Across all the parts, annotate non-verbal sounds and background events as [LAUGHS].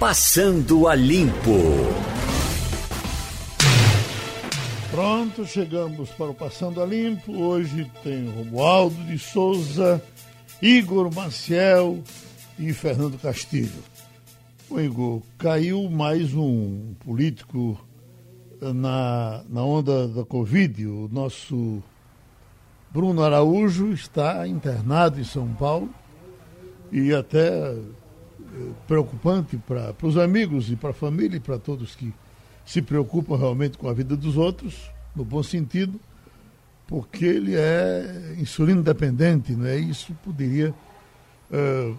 Passando a Limpo. Pronto, chegamos para o Passando a Limpo. Hoje tem Romualdo de Souza, Igor Maciel e Fernando Castilho. O Igor, caiu mais um político na, na onda da Covid. O nosso Bruno Araújo está internado em São Paulo e até eh, preocupante para os amigos e para a família e para todos que se preocupam realmente com a vida dos outros, no bom sentido, porque ele é insulino dependente, né? isso poderia uh,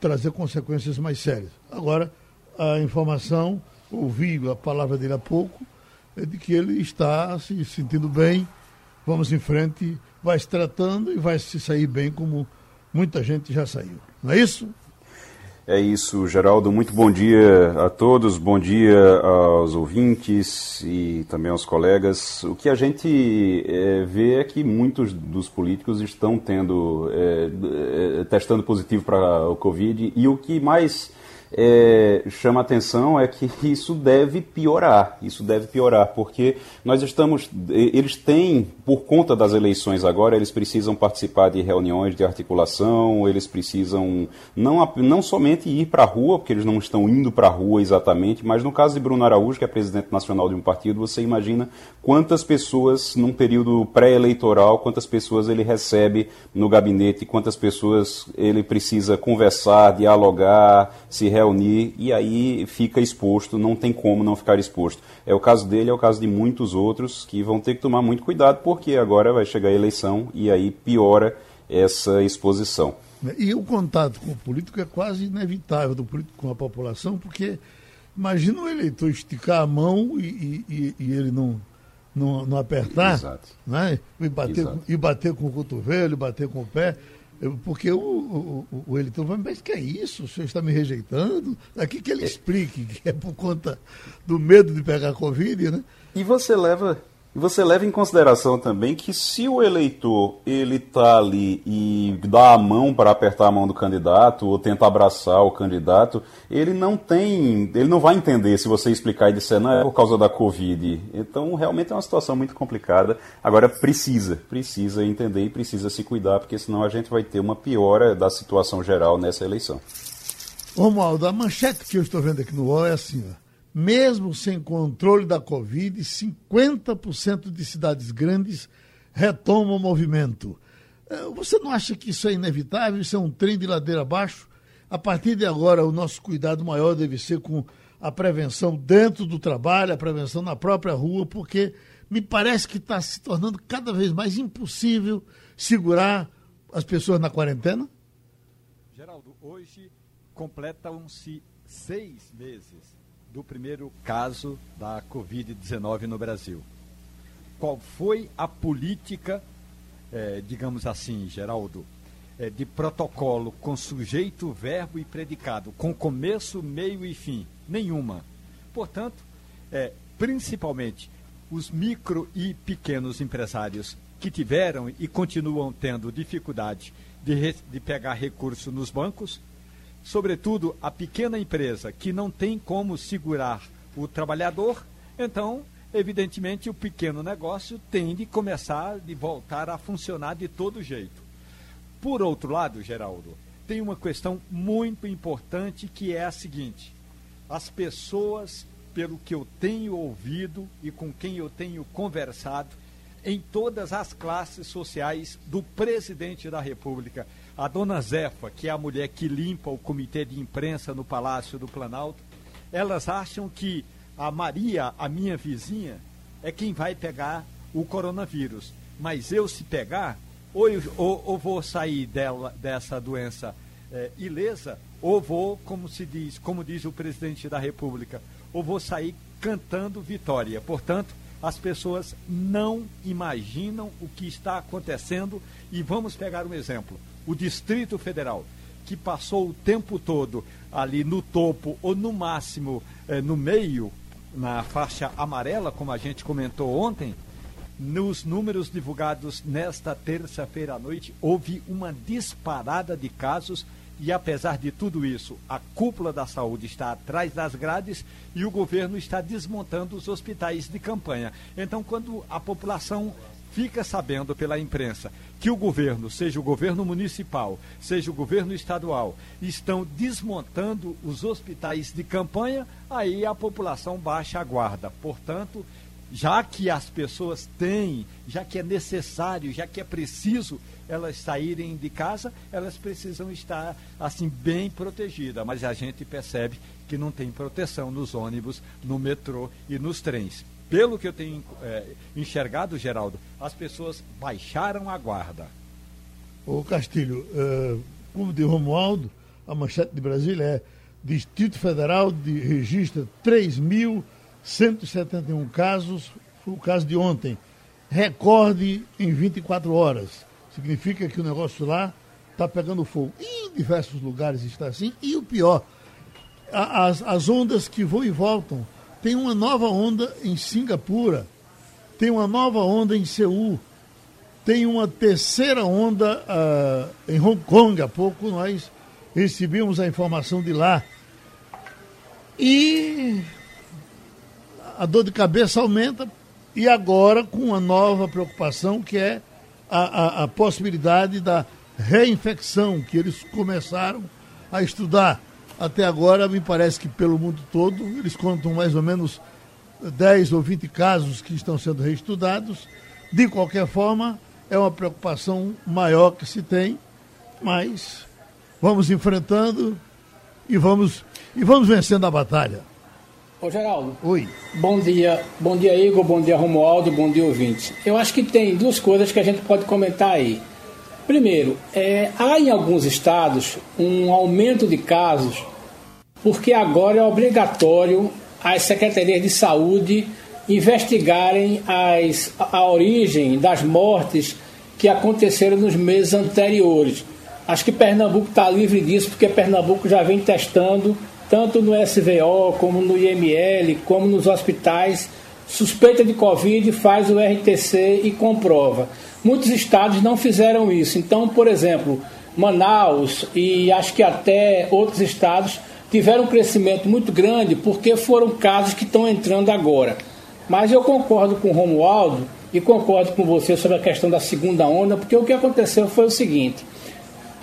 trazer consequências mais sérias. Agora, a informação, ouvi a palavra dele há pouco, é de que ele está se sentindo bem, vamos em frente, vai se tratando e vai se sair bem como muita gente já saiu. Não é isso? É isso, Geraldo. Muito bom dia a todos, bom dia aos ouvintes e também aos colegas. O que a gente é, vê é que muitos dos políticos estão tendo, é, é, testando positivo para o Covid e o que mais é, chama atenção é que isso deve piorar, isso deve piorar, porque nós estamos, eles têm, por conta das eleições agora, eles precisam participar de reuniões de articulação, eles precisam não, não somente ir para a rua, porque eles não estão indo para a rua exatamente, mas no caso de Bruno Araújo, que é presidente nacional de um partido, você imagina quantas pessoas, num período pré-eleitoral, quantas pessoas ele recebe no gabinete, quantas pessoas ele precisa conversar, dialogar, se reunir reunir e aí fica exposto, não tem como não ficar exposto. É o caso dele, é o caso de muitos outros que vão ter que tomar muito cuidado porque agora vai chegar a eleição e aí piora essa exposição. E o contato com o político é quase inevitável do político com a população, porque imagina o eleitor esticar a mão e, e, e ele não, não, não apertar, Exato. Né? E, bater, Exato. e bater com o cotovelo, bater com o pé. Porque o, o, o Eliton vai, mas que é isso? O senhor está me rejeitando? Aqui que ele é. explique, que é por conta do medo de pegar Covid, né? E você leva e você leva em consideração também que se o eleitor ele tá ali e dá a mão para apertar a mão do candidato ou tenta abraçar o candidato, ele não tem, ele não vai entender se você explicar e disser não é por causa da Covid. Então realmente é uma situação muito complicada. Agora precisa, precisa entender e precisa se cuidar, porque senão a gente vai ter uma piora da situação geral nessa eleição. Romualdo, a manchete que eu estou vendo aqui no UOL é assim, ó mesmo sem controle da Covid, 50% de cidades grandes retomam o movimento. É, você não acha que isso é inevitável? Isso é um trem de ladeira abaixo? A partir de agora, o nosso cuidado maior deve ser com a prevenção dentro do trabalho, a prevenção na própria rua, porque me parece que está se tornando cada vez mais impossível segurar as pessoas na quarentena? Geraldo, hoje completam-se seis meses do primeiro caso da Covid-19 no Brasil. Qual foi a política, é, digamos assim, Geraldo, é, de protocolo com sujeito, verbo e predicado, com começo, meio e fim? Nenhuma. Portanto, é, principalmente os micro e pequenos empresários que tiveram e continuam tendo dificuldade de, de pegar recurso nos bancos, sobretudo a pequena empresa que não tem como segurar o trabalhador, então, evidentemente, o pequeno negócio tem de começar de voltar a funcionar de todo jeito. Por outro lado, Geraldo, tem uma questão muito importante que é a seguinte: as pessoas, pelo que eu tenho ouvido e com quem eu tenho conversado, em todas as classes sociais do presidente da República, a dona Zefa, que é a mulher que limpa o comitê de imprensa no Palácio do Planalto, elas acham que a Maria, a minha vizinha, é quem vai pegar o coronavírus. Mas eu, se pegar, ou, eu, ou, ou vou sair dela, dessa doença é, ilesa, ou vou, como se diz, como diz o presidente da República, ou vou sair cantando vitória. Portanto, as pessoas não imaginam o que está acontecendo e vamos pegar um exemplo. O Distrito Federal, que passou o tempo todo ali no topo ou no máximo eh, no meio, na faixa amarela, como a gente comentou ontem, nos números divulgados nesta terça-feira à noite, houve uma disparada de casos E apesar de tudo isso, a cúpula da saúde está atrás das grades e o governo está desmontando os hospitais de campanha. Então, quando a população fica sabendo pela imprensa que o governo, seja o governo municipal, seja o governo estadual, estão desmontando os hospitais de campanha, aí a população baixa a guarda. Portanto, já que as pessoas têm, já que é necessário, já que é preciso elas saírem de casa, elas precisam estar assim bem protegidas. Mas a gente percebe que não tem proteção nos ônibus, no metrô e nos trens. Pelo que eu tenho é, enxergado, Geraldo, as pessoas baixaram a guarda. Ô Castilho, uh, como de Romualdo, a manchete de Brasília é Distrito Federal de registra 3.171 casos, foi o caso de ontem, recorde em 24 horas. Significa que o negócio lá está pegando fogo. E em diversos lugares está assim. E o pior, as, as ondas que vão e voltam. Tem uma nova onda em Singapura, tem uma nova onda em Seul, tem uma terceira onda uh, em Hong Kong. Há pouco nós recebemos a informação de lá. E a dor de cabeça aumenta, e agora com uma nova preocupação que é a, a, a possibilidade da reinfecção, que eles começaram a estudar. Até agora, me parece que pelo mundo todo, eles contam mais ou menos 10 ou 20 casos que estão sendo reestudados. De qualquer forma, é uma preocupação maior que se tem, mas vamos enfrentando e vamos, e vamos vencendo a batalha. Ô Geraldo. Oi. Bom dia. Bom dia, Igor. Bom dia, Romualdo. Bom dia, ouvintes. Eu acho que tem duas coisas que a gente pode comentar aí. Primeiro, é, há em alguns estados um aumento de casos, porque agora é obrigatório as secretarias de saúde investigarem as, a origem das mortes que aconteceram nos meses anteriores. Acho que Pernambuco está livre disso, porque Pernambuco já vem testando tanto no SVO, como no IML, como nos hospitais, suspeita de Covid, faz o RTC e comprova. Muitos estados não fizeram isso. Então, por exemplo, Manaus e acho que até outros estados tiveram um crescimento muito grande porque foram casos que estão entrando agora. Mas eu concordo com o Romualdo e concordo com você sobre a questão da segunda onda, porque o que aconteceu foi o seguinte: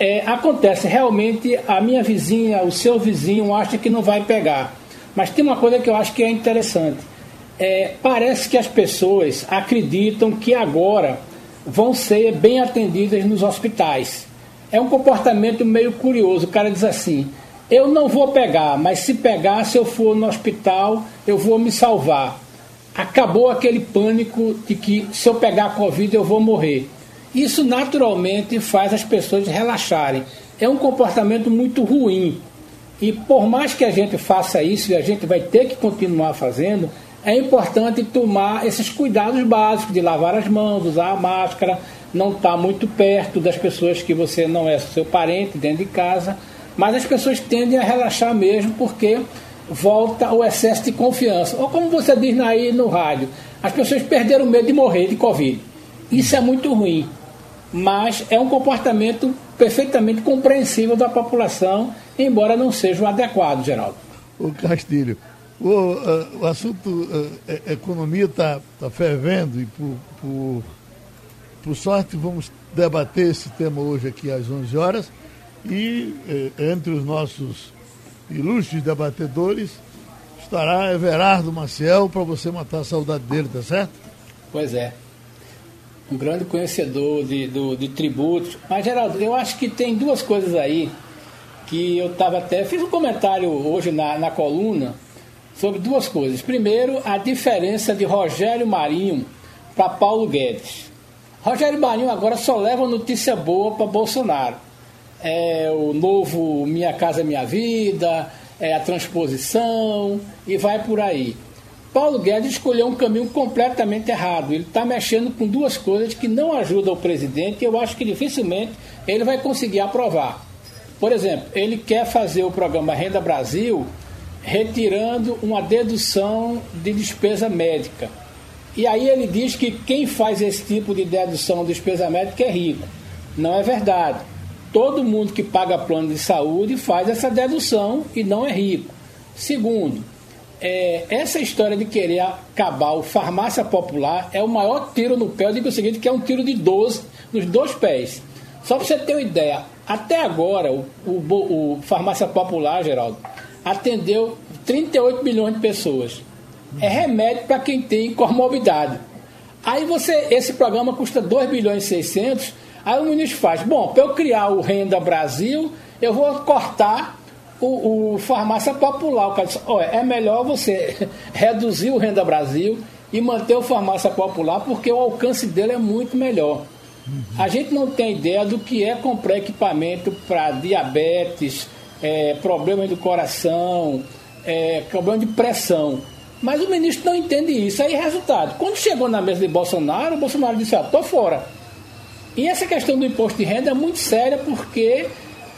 é, acontece realmente a minha vizinha, o seu vizinho acha que não vai pegar. Mas tem uma coisa que eu acho que é interessante. É, parece que as pessoas acreditam que agora vão ser bem atendidas nos hospitais. É um comportamento meio curioso. O cara diz assim: eu não vou pegar, mas se pegar, se eu for no hospital, eu vou me salvar. Acabou aquele pânico de que se eu pegar a Covid eu vou morrer. Isso naturalmente faz as pessoas relaxarem. É um comportamento muito ruim. E por mais que a gente faça isso, e a gente vai ter que continuar fazendo, é importante tomar esses cuidados básicos de lavar as mãos, usar a máscara, não estar tá muito perto das pessoas que você não é seu parente dentro de casa. Mas as pessoas tendem a relaxar mesmo porque volta o excesso de confiança. Ou como você diz aí no rádio, as pessoas perderam o medo de morrer de Covid. Isso é muito ruim mas é um comportamento perfeitamente compreensível da população, embora não seja o adequado, Geraldo. O Castilho, o, uh, o assunto uh, economia está tá fervendo e por, por, por, sorte vamos debater esse tema hoje aqui às 11 horas e uh, entre os nossos ilustres debatedores estará Everardo Maciel para você matar a saudade dele, tá certo? Pois é um grande conhecedor de, do, de tributos. Mas, Geraldo, eu acho que tem duas coisas aí que eu estava até. Fiz um comentário hoje na, na coluna sobre duas coisas. Primeiro, a diferença de Rogério Marinho para Paulo Guedes. Rogério Marinho agora só leva notícia boa para Bolsonaro. É o novo Minha Casa Minha Vida, é a transposição e vai por aí. Paulo Guedes escolheu um caminho completamente errado. Ele está mexendo com duas coisas que não ajudam o presidente e eu acho que dificilmente ele vai conseguir aprovar. Por exemplo, ele quer fazer o programa Renda Brasil retirando uma dedução de despesa médica. E aí ele diz que quem faz esse tipo de dedução de despesa médica é rico. Não é verdade. todo mundo que paga plano de saúde faz essa dedução e não é rico. Segundo, é, essa história de querer acabar o farmácia popular é o maior tiro no pé. Eu digo o seguinte, que é um tiro de 12 nos dois pés. Só para você ter uma ideia, até agora o, o, o farmácia popular, Geraldo, atendeu 38 milhões de pessoas. É remédio para quem tem comorbidade. Aí você, esse programa custa 2 bilhões e 600, aí o ministro faz, bom, para eu criar o Renda Brasil, eu vou cortar o, o farmácia popular. O cara diz, oh, é melhor você [LAUGHS] reduzir o Renda Brasil e manter o farmácia popular, porque o alcance dele é muito melhor. A gente não tem ideia do que é comprar equipamento para diabetes, é, problemas do coração, é, problema de pressão. Mas o ministro não entende isso. Aí, resultado, quando chegou na mesa de Bolsonaro, o Bolsonaro disse: Ó, tô fora. E essa questão do imposto de renda é muito séria porque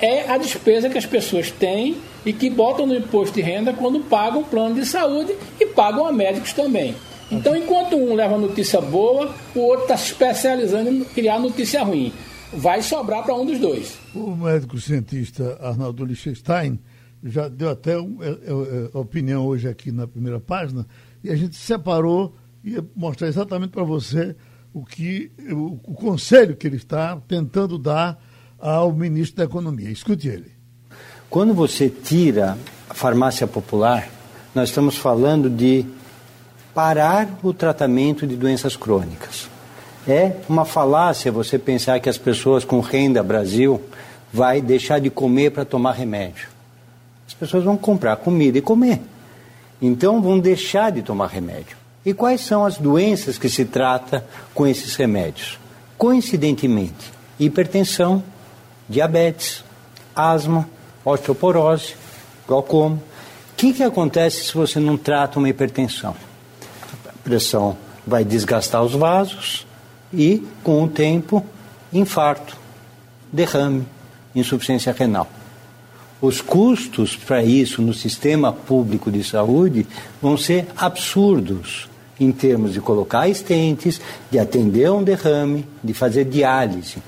é a despesa que as pessoas têm e que botam no imposto de renda quando pagam plano de saúde e pagam a médicos também. Então, enquanto um leva notícia boa, o outro está se especializando em criar notícia ruim. Vai sobrar para um dos dois. O médico cientista Arnaldo Lichtenstein já deu até um, é, é, é opinião hoje aqui na primeira página e a gente separou e mostrar exatamente para você o que o, o conselho que ele está tentando dar ao ministro da Economia. Escute ele. Quando você tira a farmácia popular, nós estamos falando de parar o tratamento de doenças crônicas. É uma falácia você pensar que as pessoas com renda Brasil vai deixar de comer para tomar remédio. As pessoas vão comprar comida e comer. Então vão deixar de tomar remédio. E quais são as doenças que se trata com esses remédios? Coincidentemente, hipertensão, diabetes, asma, osteoporose, glaucoma. O que, que acontece se você não trata uma hipertensão? A pressão vai desgastar os vasos e, com o tempo, infarto, derrame, insuficiência renal. Os custos para isso no sistema público de saúde vão ser absurdos em termos de colocar estentes, de atender um derrame, de fazer diálise.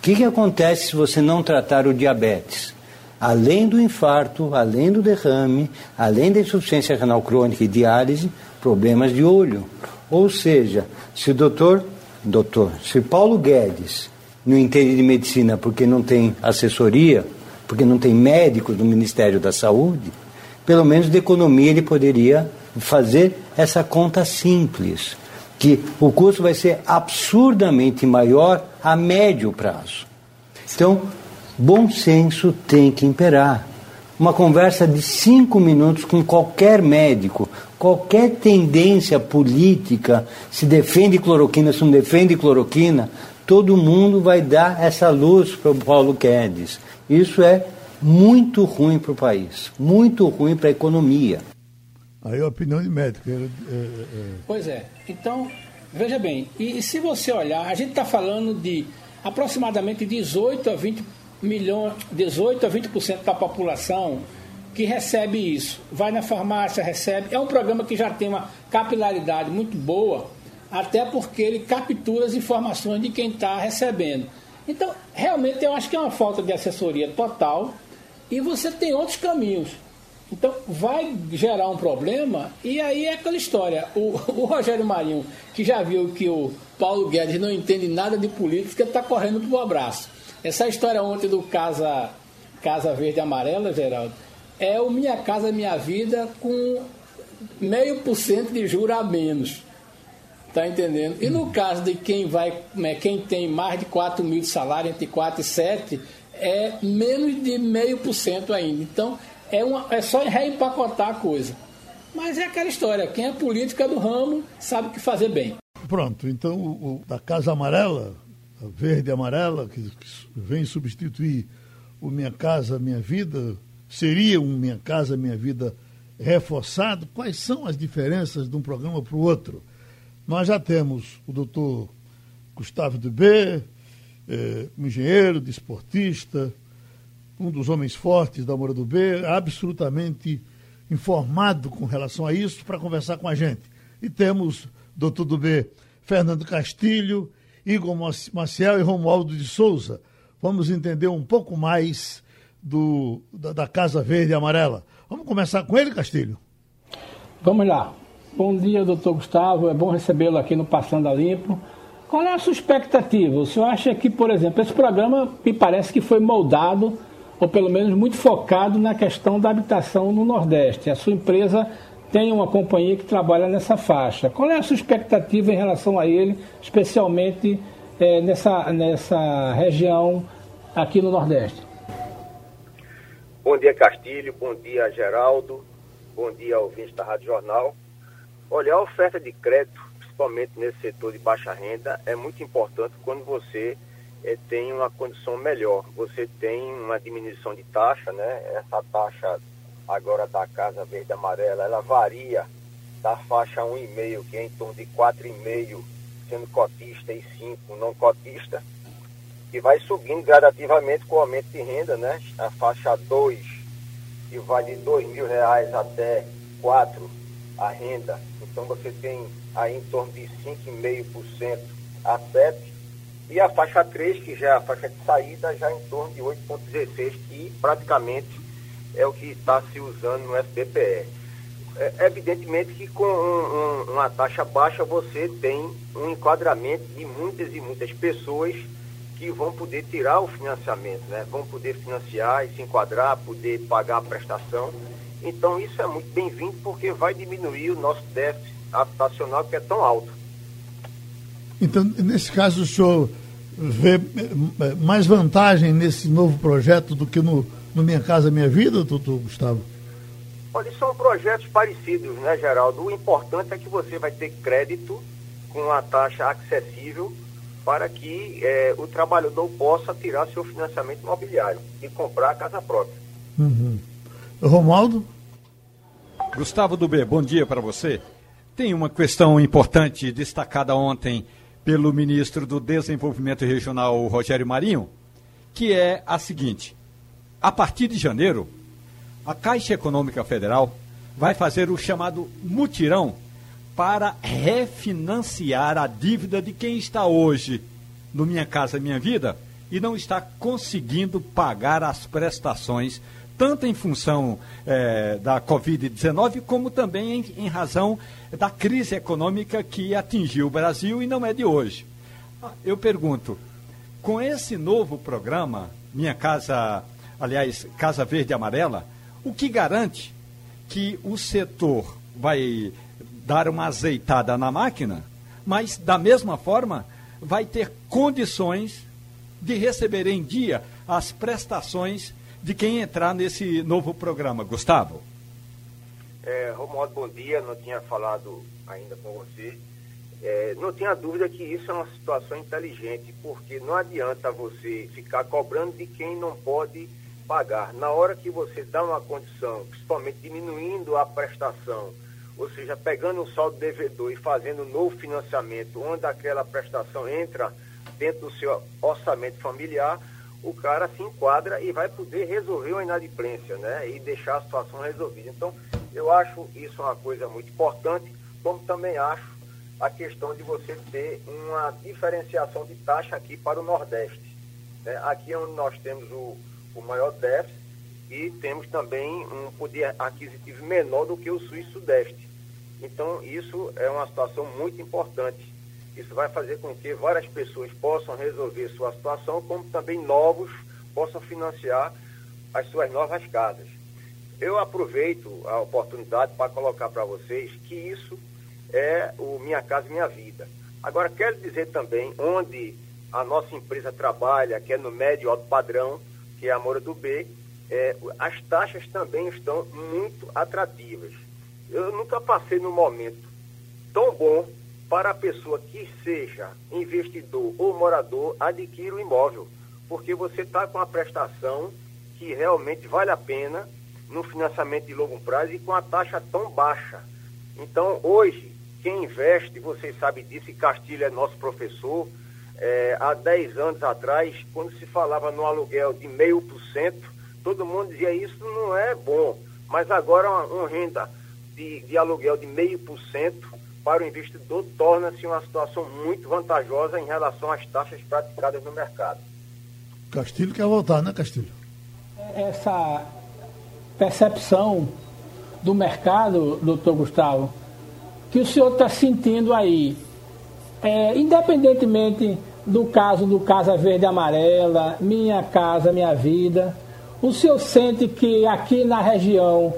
O que, que acontece se você não tratar o diabetes? Além do infarto, além do derrame, além da insuficiência renal crônica e diálise, problemas de olho. Ou seja, se o doutor, doutor, se Paulo Guedes não entende de medicina porque não tem assessoria, porque não tem médicos no Ministério da Saúde, pelo menos de economia ele poderia fazer essa conta simples que o custo vai ser absurdamente maior a médio prazo. Então, bom senso tem que imperar. Uma conversa de cinco minutos com qualquer médico, qualquer tendência política, se defende cloroquina, se não defende cloroquina, todo mundo vai dar essa luz para o Paulo Guedes. Isso é muito ruim para o país, muito ruim para a economia. Aí a opinião de médico. É, é, é... Pois é. Então, veja bem, e, e se você olhar, a gente está falando de aproximadamente 18 a 20 milhões, 18 a 20% da população que recebe isso. Vai na farmácia, recebe. É um programa que já tem uma capilaridade muito boa, até porque ele captura as informações de quem está recebendo. Então, realmente, eu acho que é uma falta de assessoria total e você tem outros caminhos. Então vai gerar um problema e aí é aquela história. O, o Rogério Marinho, que já viu que o Paulo Guedes não entende nada de política, está correndo para o abraço. Essa história ontem do Casa, Casa Verde Amarela, Geraldo, é o Minha Casa Minha Vida com meio por cento de juros a menos. Tá entendendo? E no caso de quem vai, né, quem tem mais de 4 mil de salário, entre 4 e 7, é menos de meio por cento ainda. Então, é, uma, é só reempacotar a coisa. Mas é aquela história, quem é política do ramo sabe o que fazer bem. Pronto, então o, o da Casa Amarela, a verde amarela, que, que, vem substituir o Minha Casa Minha Vida, seria um Minha Casa Minha Vida reforçado? Quais são as diferenças de um programa para o outro? Nós já temos o doutor Gustavo Dubé, eh, um engenheiro, desportista, um dos homens fortes da Moura do B, absolutamente informado com relação a isso, para conversar com a gente. E temos, doutor do B, Fernando Castilho, Igor Maciel e Romualdo de Souza, vamos entender um pouco mais do, da, da Casa Verde e Amarela. Vamos começar com ele, Castilho? Vamos lá. Bom dia, doutor Gustavo. É bom recebê-lo aqui no Passando a Limpo. Qual é a sua expectativa? O senhor acha que, por exemplo, esse programa me parece que foi moldado, ou pelo menos muito focado na questão da habitação no Nordeste. A sua empresa tem uma companhia que trabalha nessa faixa. Qual é a sua expectativa em relação a ele, especialmente é, nessa, nessa região aqui no Nordeste? Bom dia, Castilho. Bom dia, Geraldo. Bom dia, ouvinte da Rádio Jornal. Olha, a oferta de crédito, principalmente nesse setor de baixa renda, é muito importante quando você é, tem uma condição melhor. Você tem uma diminuição de taxa, né? Essa taxa agora da Casa Verde Amarela, ela varia da faixa 1,5, que é em torno de 4,5, sendo cotista e 5 não cotista e vai subindo gradativamente com o aumento de renda, né? A faixa 2, que vai de R$ mil reais até 4 a renda. Então você tem aí em torno de 5,5% a 7. E a faixa 3, que já é a faixa de saída, já em torno de 8,16, que praticamente é o que está se usando no FBPE. É, evidentemente que com um, um, uma taxa baixa você tem um enquadramento de muitas e muitas pessoas que vão poder tirar o financiamento, né? vão poder financiar e se enquadrar, poder pagar a prestação. Então isso é muito bem-vindo porque vai diminuir o nosso déficit habitacional que é tão alto. Então, nesse caso, o senhor vê eh, mais vantagem nesse novo projeto do que no, no Minha Casa Minha Vida, doutor Gustavo? Olha, são projetos parecidos, né, Geraldo? O importante é que você vai ter crédito com uma taxa acessível para que é, o trabalhador possa tirar seu financiamento imobiliário e comprar a casa própria. Uhum. Romualdo? Gustavo Dubê, bom dia para você. Tem uma questão importante destacada ontem pelo ministro do Desenvolvimento Regional, Rogério Marinho, que é a seguinte: a partir de janeiro, a Caixa Econômica Federal vai fazer o chamado mutirão para refinanciar a dívida de quem está hoje no Minha Casa Minha Vida e não está conseguindo pagar as prestações, tanto em função eh, da Covid-19, como também em, em razão da crise econômica que atingiu o Brasil e não é de hoje. Eu pergunto, com esse novo programa, Minha Casa, aliás, Casa Verde e Amarela, o que garante que o setor vai dar uma azeitada na máquina, mas da mesma forma vai ter condições de receber em dia as prestações de quem entrar nesse novo programa. Gustavo. É, Romualdo, bom dia. Não tinha falado ainda com você. É, não tenha dúvida que isso é uma situação inteligente, porque não adianta você ficar cobrando de quem não pode pagar. Na hora que você dá uma condição, principalmente diminuindo a prestação, ou seja, pegando o saldo devedor e fazendo um novo financiamento, onde aquela prestação entra dentro do seu orçamento familiar, o cara se enquadra e vai poder resolver uma inadimplência, né? E deixar a situação resolvida. Então, eu acho isso uma coisa muito importante, como também acho a questão de você ter uma diferenciação de taxa aqui para o Nordeste. Né? Aqui é onde nós temos o, o maior déficit e temos também um poder aquisitivo menor do que o Sul e Sudeste. Então, isso é uma situação muito importante. Isso vai fazer com que várias pessoas possam resolver sua situação, como também novos possam financiar as suas novas casas. Eu aproveito a oportunidade para colocar para vocês que isso é o Minha Casa Minha Vida. Agora, quero dizer também onde a nossa empresa trabalha, que é no médio alto padrão, que é a Moura do B, é, as taxas também estão muito atrativas eu nunca passei num momento tão bom para a pessoa que seja investidor ou morador adquirir o imóvel, porque você está com a prestação que realmente vale a pena no financiamento de longo prazo e com a taxa tão baixa. Então, hoje, quem investe, vocês sabem disso, e Castilho é nosso professor, é, há 10 anos atrás, quando se falava no aluguel de meio por cento, todo mundo dizia isso não é bom, mas agora uma, uma renda de, de aluguel de meio por cento para o investidor torna-se uma situação muito vantajosa em relação às taxas praticadas no mercado. Castilho quer voltar, né, Castilho? Essa percepção do mercado, doutor Gustavo, que o senhor está sentindo aí, é, independentemente do caso do Casa Verde Amarela, Minha Casa Minha Vida, o senhor sente que aqui na região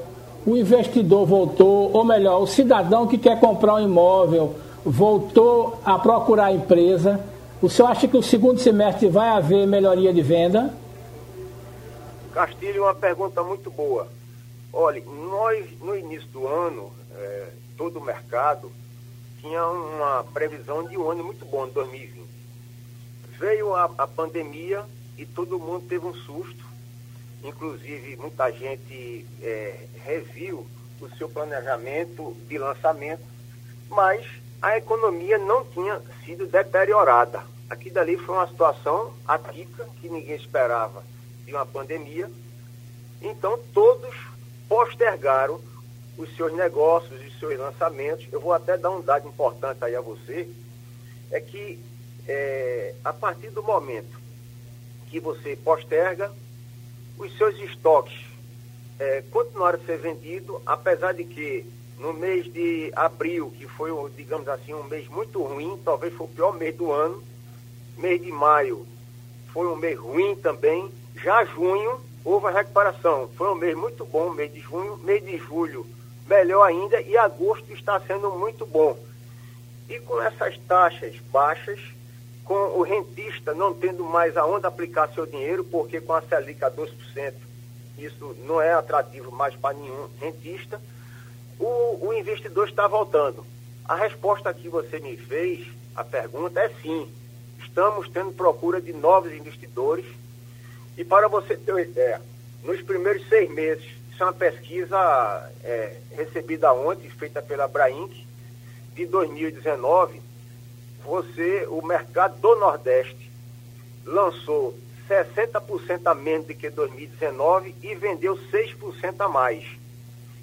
o investidor voltou, ou melhor, o cidadão que quer comprar um imóvel voltou a procurar a empresa. O senhor acha que o segundo semestre vai haver melhoria de venda? Castilho, uma pergunta muito boa. Olha, nós no início do ano, é, todo o mercado tinha uma previsão de um ano muito bom, 2020. Veio a, a pandemia e todo mundo teve um susto. Inclusive, muita gente é, reviu o seu planejamento de lançamento, mas a economia não tinha sido deteriorada. Aqui dali foi uma situação atípica que ninguém esperava de uma pandemia. Então todos postergaram os seus negócios, os seus lançamentos. Eu vou até dar um dado importante aí a você, é que é, a partir do momento que você posterga, os seus estoques é, continuaram a ser vendidos, apesar de que no mês de abril, que foi, digamos assim, um mês muito ruim, talvez foi o pior mês do ano, mês de maio foi um mês ruim também, já junho houve a recuperação. Foi um mês muito bom, mês de junho, mês de julho melhor ainda e agosto está sendo muito bom. E com essas taxas baixas, com o rentista não tendo mais aonde aplicar seu dinheiro, porque com a Selic a 12%, isso não é atrativo mais para nenhum rentista, o, o investidor está voltando. A resposta que você me fez, a pergunta é sim. Estamos tendo procura de novos investidores e para você ter uma ideia, nos primeiros seis meses, isso é uma pesquisa é, recebida ontem, feita pela Brainc, de 2019, você, o mercado do Nordeste lançou 60% a menos do que 2019 e vendeu 6% a mais.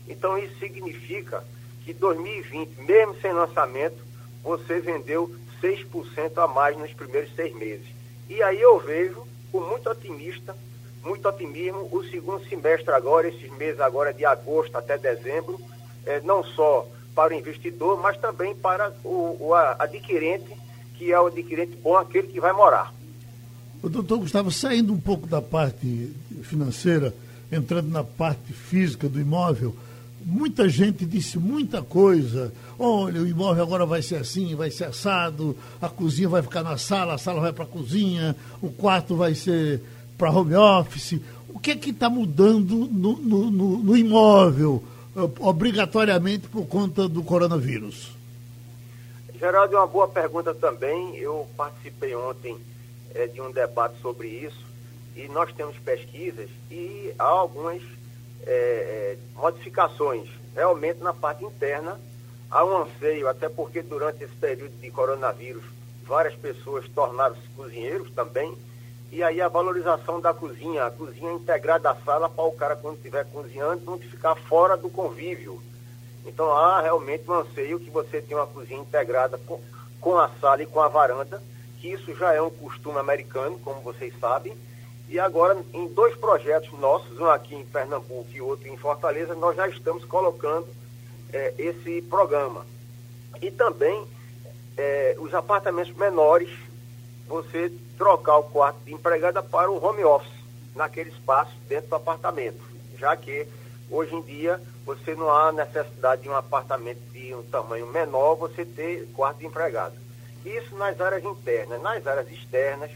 Então isso significa que 2020, mesmo sem lançamento, você vendeu 6% a mais nos primeiros seis meses. E aí eu vejo com muito otimista, muito otimismo, o segundo semestre agora, esses meses agora de agosto até dezembro, é, não só para o investidor, mas também para o, o adquirente, que é o adquirente bom, aquele que vai morar. O doutor Gustavo, saindo um pouco da parte financeira, entrando na parte física do imóvel, muita gente disse muita coisa. Olha, o imóvel agora vai ser assim, vai ser assado, a cozinha vai ficar na sala, a sala vai para a cozinha, o quarto vai ser para home office. O que é que está mudando no, no, no, no, imóvel, obrigatoriamente por conta do coronavírus? Geraldo, é uma boa pergunta também. Eu participei ontem é, de um debate sobre isso e nós temos pesquisas e há algumas é, modificações. Realmente, na parte interna, há um anseio, até porque durante esse período de coronavírus, várias pessoas tornaram-se cozinheiros também, e aí a valorização da cozinha, a cozinha integrada à sala para o cara, quando estiver cozinhando, não ficar fora do convívio. Então há realmente um anseio que você tenha uma cozinha integrada com, com a sala e com a varanda, que isso já é um costume americano, como vocês sabem, e agora, em dois projetos nossos, um aqui em Pernambuco e outro em Fortaleza, nós já estamos colocando é, esse programa. E também é, os apartamentos menores, você trocar o quarto de empregada para o home office, naquele espaço dentro do apartamento, já que hoje em dia você não há necessidade de um apartamento de um tamanho menor, você ter quarto de empregada. Isso nas áreas internas. Nas áreas externas,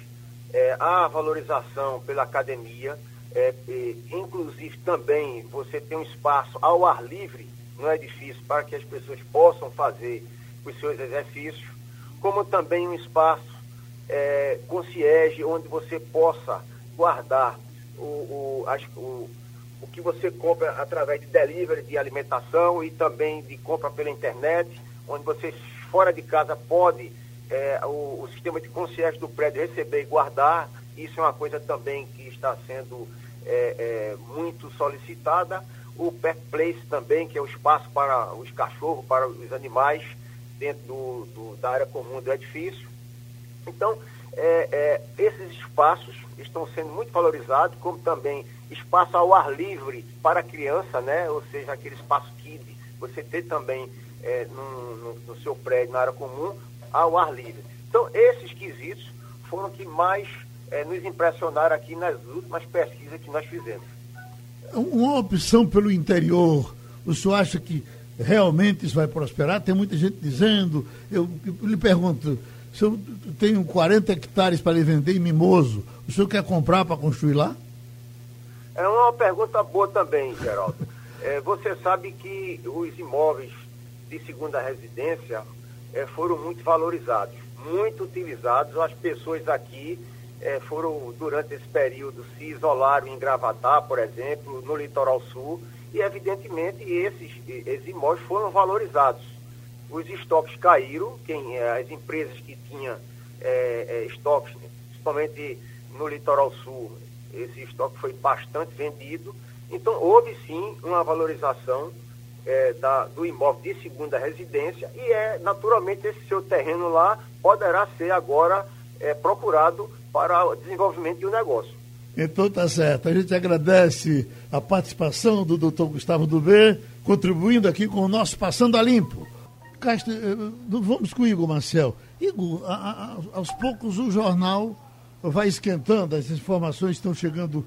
é, a valorização pela academia, é, e, inclusive também você tem um espaço ao ar livre no edifício para que as pessoas possam fazer os seus exercícios, como também um espaço é, concierge onde você possa guardar o, o, as, o, o que você compra através de delivery de alimentação e também de compra pela internet, onde você fora de casa pode é, o, o, sistema de concierge do prédio receber e guardar. Isso é uma coisa também que está sendo é, é, muito solicitada. O pet place também, que é o espaço para os cachorros, para os animais, dentro do, do, da área comum do edifício. Então, é, é, esses espaços estão sendo muito valorizados, como também espaço ao ar livre para a criança, né? ou seja, aquele espaço KID, você ter também é, no, no, seu prédio, na área comum, ao ar livre. Então, esses quesitos foram que mais é, nos impressionaram aqui nas últimas pesquisas que nós fizemos. Uma opção pelo interior, o senhor acha que realmente isso vai prosperar? Tem muita gente dizendo, eu, eu lhe pergunto, se eu tenho 40 hectares para lhe vender em Mimoso, o senhor quer comprar para construir lá? É uma pergunta boa também, Geraldo. É, você sabe que os imóveis de segunda residência é, foram muito valorizados, muito utilizados. As pessoas aqui é, foram, durante esse período, se isolaram em Gravatar, por exemplo, no litoral sul, e evidentemente esses, esses imóveis foram valorizados os estoques caíram, quem, é, as empresas que tinham é, estoques, principalmente no litoral sul, esse estoque foi bastante vendido. Então, houve sim uma valorização é, da, do imóvel de segunda residência e é naturalmente esse seu terreno lá poderá ser agora é, procurado para o desenvolvimento de um negócio. Então tá certo. A gente agradece a participação do doutor Gustavo Dubê, contribuindo aqui com o nosso Passando a Limpo. Castro, eh, vamos com o Igor Marcel. Igor, a, a, aos poucos o jornal vai esquentando, as informações estão chegando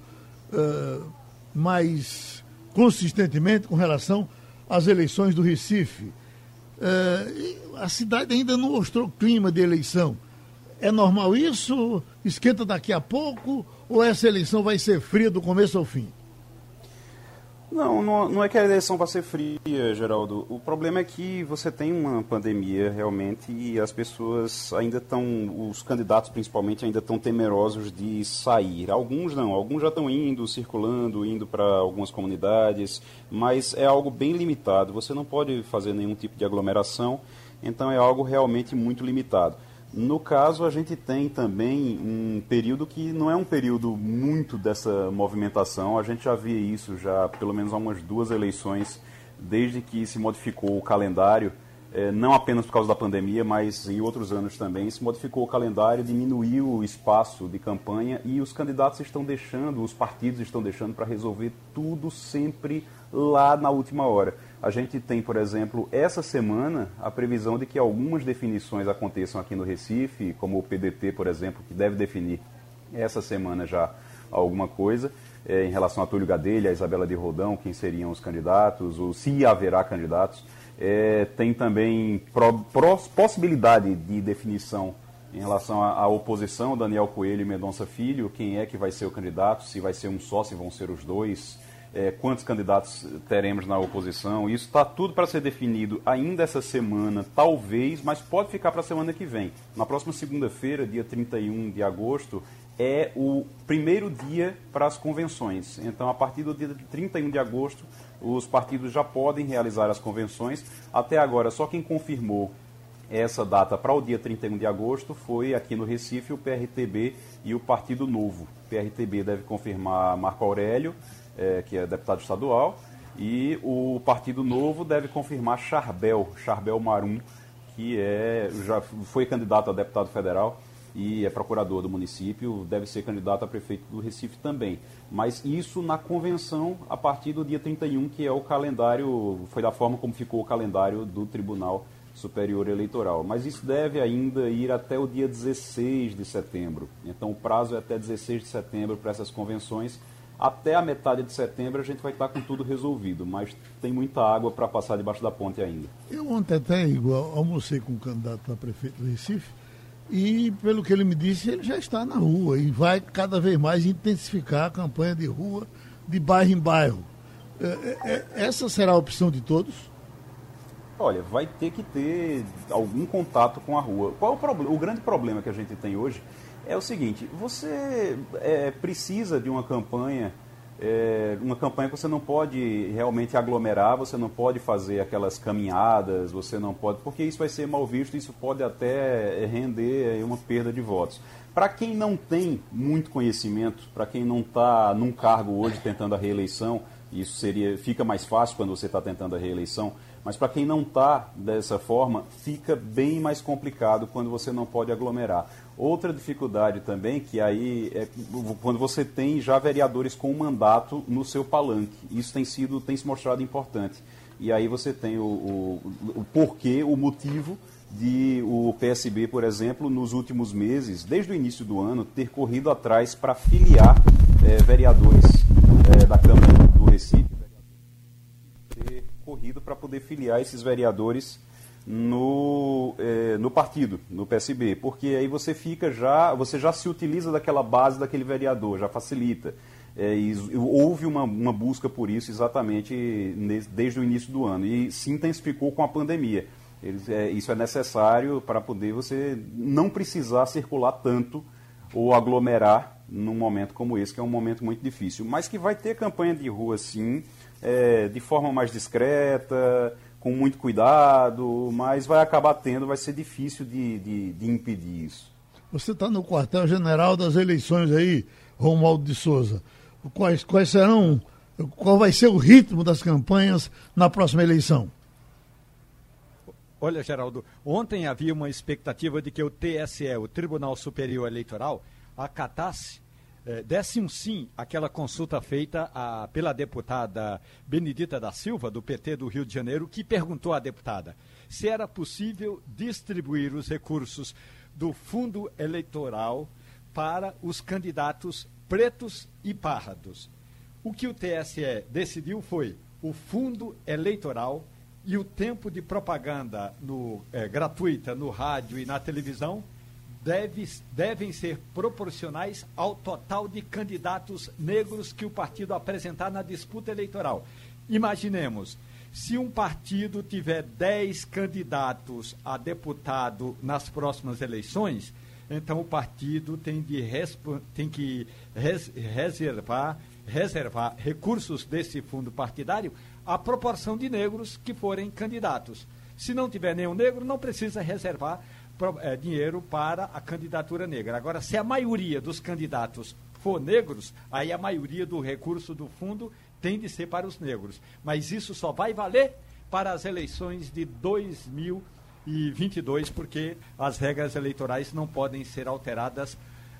uh, mais consistentemente com relação às eleições do Recife. Uh, a cidade ainda não mostrou clima de eleição. É normal isso? Esquenta daqui a pouco? Ou essa eleição vai ser fria do começo ao fim? Não, não, é que a eleição vai ser fria, Geraldo. O problema é que você tem uma pandemia realmente e as pessoas ainda estão, os candidatos principalmente, ainda estão temerosos de sair. Alguns não, alguns já estão indo, circulando, indo para algumas comunidades, mas é algo bem limitado. Você não pode fazer nenhum tipo de aglomeração, então é algo realmente muito limitado. No caso, a gente tem também um período que não é um período muito dessa movimentação. A gente já via isso já pelo menos há umas duas eleições, desde que se modificou o calendário, é, não apenas por causa da pandemia, mas em outros anos também, se modificou o calendário, diminuiu o espaço de campanha e os candidatos estão deixando, os partidos estão deixando para resolver tudo sempre lá na última hora. A gente tem, por exemplo, essa semana a previsão de que algumas definições aconteçam aqui no Recife, como o PDT, por exemplo, que deve definir essa semana já alguma coisa é, em relação a Túlio Gadelha, a Isabela de Rodão, quem seriam os candidatos, ou se haverá candidatos. É, tem também pro, pro, possibilidade de definição em relação à, oposição, Daniel Coelho e Mendonça Filho, quem é que vai ser o candidato, se vai ser um só, se vão ser os dois, é, quantos candidatos teremos na oposição. Isso está tudo para ser definido ainda essa semana, talvez, mas pode ficar para a semana que vem. Na próxima segunda-feira, dia 31 de agosto, é o primeiro dia para as convenções. Então, a partir do dia 31 de agosto, os partidos já podem realizar as convenções. Até agora, só quem confirmou essa data para o dia 31 de agosto foi aqui no Recife o PRTB e o Partido Novo. O PRTB deve confirmar Marco Aurélio é, que é deputado estadual, e o Partido Novo deve confirmar Charbel, Charbel Marum, que é, já foi candidato a deputado federal e é procurador do município, deve ser candidato a prefeito do Recife também. Mas isso na convenção a partir do dia 31, que é o calendário, foi da forma como ficou o calendário do Tribunal Superior Eleitoral. Mas isso deve ainda ir até o dia 16 de setembro. Então o prazo é até 16 de setembro para essas convenções até a metade de setembro a gente vai estar com tudo resolvido, mas tem muita água para passar debaixo da ponte ainda. Eu ontem até, igual, almocei com um candidato a prefeito do Recife e, pelo que ele me disse, ele já está na rua e vai cada vez mais intensificar a campanha de rua, de bairro em bairro. É, é, é essa será a opção de todos? Olha, vai ter que ter algum contato com a rua. Qual o, problema? o grande problema que a gente tem hoje é o seguinte: você é, precisa de uma campanha, é, uma campanha que você não pode realmente aglomerar, você não pode fazer aquelas caminhadas, você não pode, porque isso vai ser mal visto, isso pode até render uma perda de votos. Para quem não tem muito conhecimento, para quem não está num cargo hoje tentando a reeleição, Isso seria, fica mais fácil quando você está tentando a reeleição, mas para quem não está dessa forma, fica bem mais complicado quando você não pode aglomerar. Outra dificuldade também, que aí é quando você tem já vereadores com mandato no seu palanque. Isso tem sido, tem se mostrado importante. E aí você tem o, o, o porquê, o motivo de o PSB, por exemplo, nos últimos meses, desde o início do ano, ter corrido atrás para filiar é, vereadores é, da Câmara do Recife, ter corrido para poder filiar esses vereadores no, é, no partido, no PSB, porque aí você fica já, você já se utiliza daquela base daquele vereador, já facilita. É, houve uma, uma, busca por isso exatamente desde o início do ano e se intensificou com a pandemia. Eles, é, isso é necessário para poder você não precisar circular tanto ou aglomerar num momento como esse, que é um momento muito difícil. Mas que vai ter campanha de rua, sim, é, de forma mais discreta, com muito cuidado, mas vai acabar tendo, vai ser difícil de, de, de impedir isso. Você está no quartel-general das eleições aí, Romualdo de Souza. Quais, quais serão, qual vai ser o ritmo das campanhas na próxima eleição? Olha, Geraldo, ontem havia uma expectativa de que o TSE, o Tribunal Superior Eleitoral, acatasse, eh, desse um sim àquela consulta feita a, pela deputada Benedita da Silva, do PT do Rio de Janeiro, que perguntou à deputada se era possível distribuir os recursos do fundo eleitoral para os candidatos pretos e pardos. O que o TSE decidiu foi o fundo eleitoral e o tempo de propaganda no, é, gratuita no rádio e na televisão deve, devem ser proporcionais ao total de candidatos negros que o partido apresentar na disputa eleitoral. Imaginemos, se um partido tiver 10 candidatos a deputado nas próximas eleições, então o partido tem, de tem que res reservar, reservar recursos desse fundo partidário a proporção de negros que forem candidatos. Se não tiver nenhum negro, não precisa reservar é, dinheiro para a candidatura negra. Agora, se a maioria dos candidatos for negros, aí a maioria do recurso do fundo tem de ser para os negros. Mas isso só vai valer para as eleições de 2022, porque as regras eleitorais não podem ser alteradas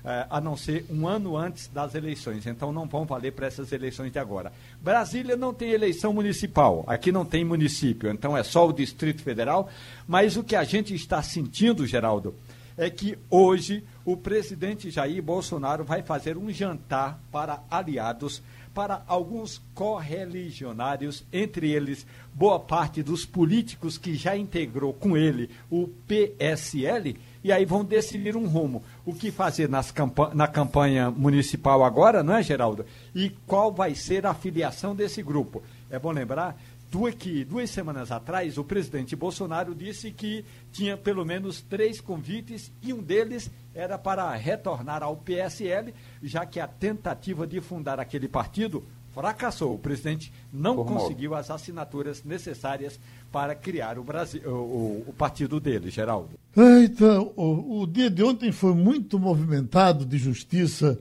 eh, a não ser um ano antes das eleições. Então não vão valer para essas eleições de agora. Brasília não tem eleição municipal, aqui não tem município, então é só o Distrito Federal. Mas o que a gente está sentindo, Geraldo, é que hoje o presidente Jair Bolsonaro vai fazer um jantar para aliados, para alguns correligionários, entre eles boa parte dos políticos que já integrou com ele o PSL e aí vão decidir um rumo. O que fazer campa na campanha municipal agora, não é, Geraldo? E qual vai ser a filiação desse grupo? É bom lembrar duas, que duas semanas atrás o presidente Bolsonaro disse que tinha pelo menos três convites e um deles era para retornar ao PSL, já que a tentativa de fundar aquele partido fracassou. O presidente não Formou. conseguiu as assinaturas necessárias para criar o, Brasil, o, o partido dele, Geraldo. Então, o, o, dia de ontem foi muito movimentado de justiça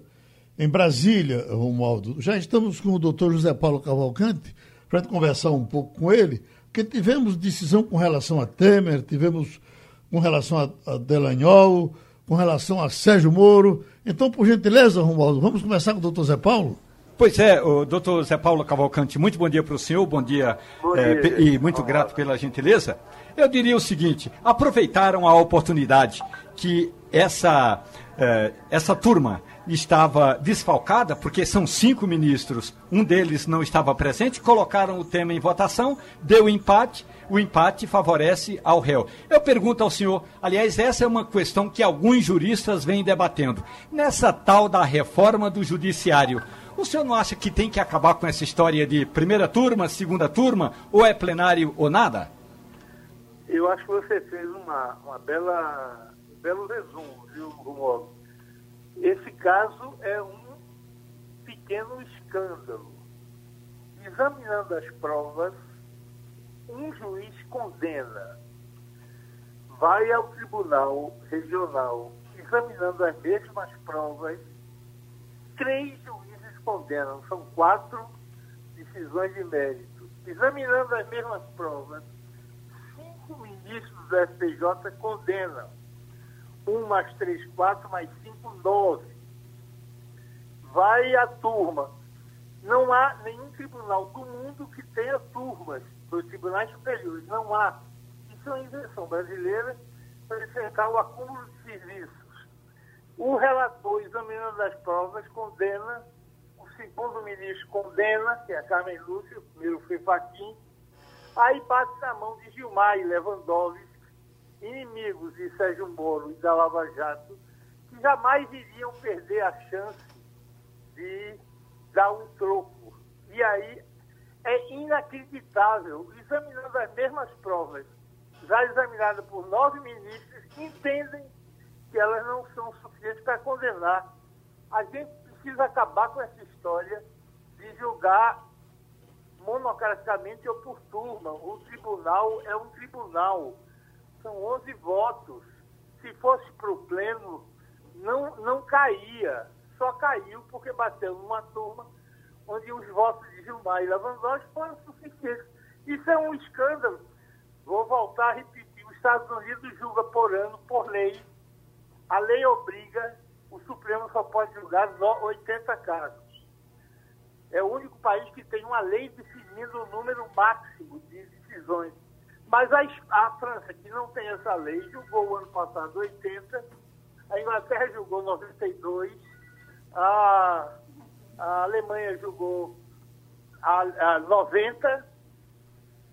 em Brasília, Romualdo. Já estamos com o doutor José Paulo Cavalcante para conversar um pouco com ele, porque tivemos decisão com relação a Temer, tivemos com relação a, a Delanhol, com relação a Sérgio Moro. Então, por gentileza, Romualdo, vamos começar com o doutor Zé Paulo? Pois é, o doutor Zé Paulo Cavalcante, muito bom dia para o senhor, bom dia, bom é, dia e muito grato pela gentileza. Eu diria o seguinte: aproveitaram a oportunidade que essa, é, essa turma estava desfalcada, porque são cinco ministros, um deles não estava presente, colocaram o tema em votação, deu empate, o empate favorece ao réu. Eu pergunto ao senhor, aliás, essa é uma questão que alguns juristas vêm debatendo. Nessa tal da reforma do judiciário, o senhor não acha que tem que acabar com essa história de primeira turma, segunda turma, ou é plenário ou nada? Eu acho que você fez uma, uma bela, um belo resumo, viu? Esse caso é um pequeno escândalo. Examinando as provas, um juiz condena, vai ao tribunal regional, examinando as mesmas provas, três juízes condenam. São quatro decisões de mérito. Examinando as mesmas provas, cinco ministros do STJ condenam. Um mais três, quatro, mais cinco, nove. Vai a turma. Não há nenhum tribunal do mundo que tenha turmas dos tribunais superiores. Não há. Isso é uma invenção brasileira para enfrentar o acúmulo de serviços. O relator, examinando as provas, condena, o segundo ministro condena, que é a Carmen Lúcia, o primeiro foi Faquim, aí bate na mão de Gilmar e Lewandowski, inimigos de Sérgio Moro e da Lava Jato, que jamais iriam perder a chance de dar um troco. E aí é inacreditável, examinando as mesmas provas, já examinadas por nove ministros, entendem que elas não são suficientes para condenar. A gente precisa acabar com essa história de julgar monocraticamente ou por turma. O tribunal é um tribunal. São 11 votos. Se fosse para o pleno, não, não caía. Só caiu porque bateu numa turma onde os votos de Gilmar e Lewandowski foram suficientes. Isso é um escândalo. Vou voltar a repetir. Os Estados Unidos julga por ano, por lei, a lei obriga, o Supremo só pode julgar 80 casos. É o único país que tem uma lei definindo o número máximo de decisões. Mas a, a França, que não tem essa lei, julgou ano passado 80, a Inglaterra julgou 92, a, a Alemanha julgou a, a 90,